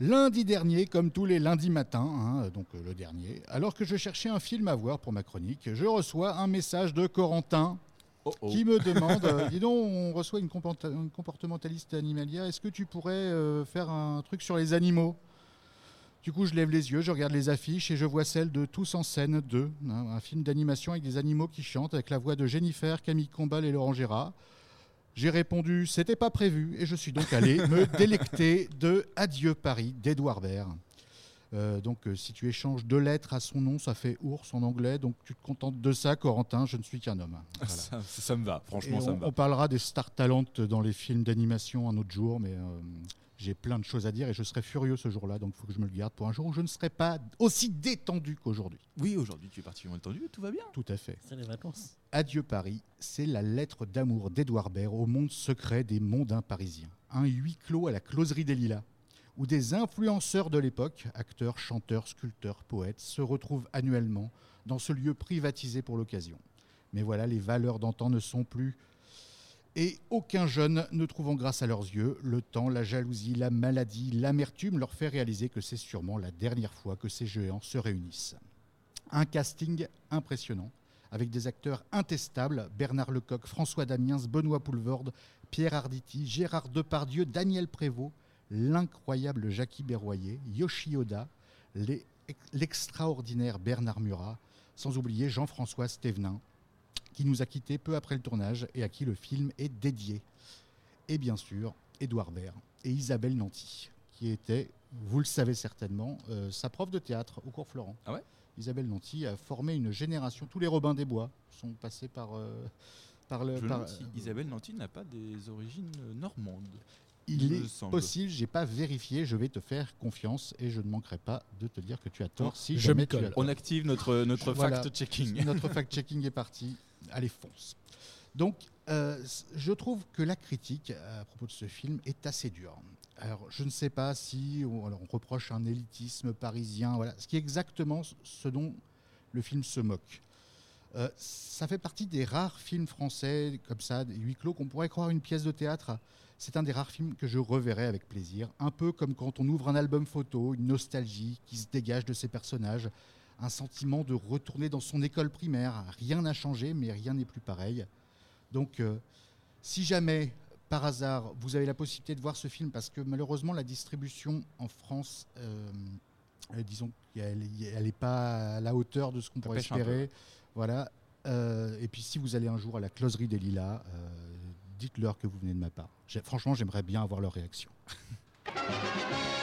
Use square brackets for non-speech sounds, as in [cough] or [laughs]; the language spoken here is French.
Lundi dernier, comme tous les lundis matins, hein, donc euh, le dernier, alors que je cherchais un film à voir pour ma chronique, je reçois un message de Corentin Oh, oh. qui me demande, [laughs] euh, dis donc, on reçoit une, comportementaliste animalière, est-ce que tu pourrais euh, faire un truc sur les animaux? Du coup, je lève les yeux, je regarde les affiches et je vois celle de Tous en scène 2, hein, un film d'animation avec des animaux qui chantent, avec la voix de Jennifer, Camille Combal et Laurent Gérard. J'ai répondu, c'était pas prévu, et je suis donc allé [laughs] me délecter de Adieu Paris d'Edouard Baird. Euh, donc, euh, si tu échanges deux lettres à son nom, ça fait ours en anglais. Donc, tu te contentes de ça, Corentin. Je ne suis qu'un homme. [laughs] Voilà. Ça, me va, Et franchement, ça on, me va. on parlera des star talents dans les films d'animation un autre jour, mais euh, j'ai plein de choses à dire et je serai furieux ce jour-là. Donc, il faut que je me le garde pour un jour où je ne serai pas aussi détendu qu'aujourd'hui. Oui, aujourd'hui, tu es particulièrement tendu, tout va bien. Tout à fait. C'est les vacances. Adieu Paris, c'est la lettre d'amour d'Edouard Baird au monde secret des mondains parisiens. Un huis clos à la closerie des Lilas, où des influenceurs de l'époque, acteurs, chanteurs, sculpteurs, poètes, se retrouvent annuellement dans ce lieu privatisé pour l'occasion. Mais voilà, les valeurs d'antan ne sont plus. Et aucun jeune ne trouvant grâce à leurs yeux, le temps, la jalousie, la maladie, l'amertume leur fait réaliser que c'est sûrement la dernière fois que ces géants se réunissent. Un casting impressionnant, avec des acteurs intestables, Bernard Lecoq, François Damiens, Benoît Poulvorde, Pierre Arditi, Gérard Depardieu, Daniel Prévost, l'incroyable Jackie Berroyer, Yoshi Oda, l'extraordinaire Bernard Murat, sans oublier Jean-François Stévenin, qui nous a quittés peu après le tournage et à qui le film est dédié. Et bien sûr, Édouard Baird et Isabelle Nanty, qui était, vous le savez certainement, euh, sa prof de théâtre au cours Florent. Ah ouais? Isabelle Nanty a formé une génération. Tous les Robins des Bois sont passés par, euh, par le. Par- Isabelle Nanty n'a pas des origines euh, normandes. Il est semble. possible, j'ai pas vérifié, je vais te faire confiance et je ne manquerai pas de te dire que tu as tort si Je jamais tu as. On active notre, notre Voilà. fact-checking. [laughs] Notre fact-checking est parti. Allez, fonce. Donc, euh, je trouve que la critique euh, à propos de ce film est assez dure. Alors, je ne sais pas si on, alors, on reproche un élitisme parisien, voilà, ce qui est exactement ce dont le film se moque. Euh, ça fait partie des rares films français comme ça, des huis clos, qu'on pourrait croire une pièce de théâtre. C'est un des rares films que je reverrai avec plaisir, un peu comme quand on ouvre un album photo, une nostalgie qui se dégage de ses personnages, un sentiment de retourner dans son école primaire. Rien n'a changé, mais rien n'est plus pareil. Donc, euh, si jamais, par hasard, vous avez la possibilité de voir ce film, parce que malheureusement, la distribution en France, euh, disons qu'elle n'est pas à la hauteur de ce qu'on pourrait espérer. Voilà. Euh, et puis, si vous allez un jour à la closerie des Lilas, euh, dites-leur que vous venez de ma part. Franchement, j'aimerais bien avoir leur réaction. [laughs]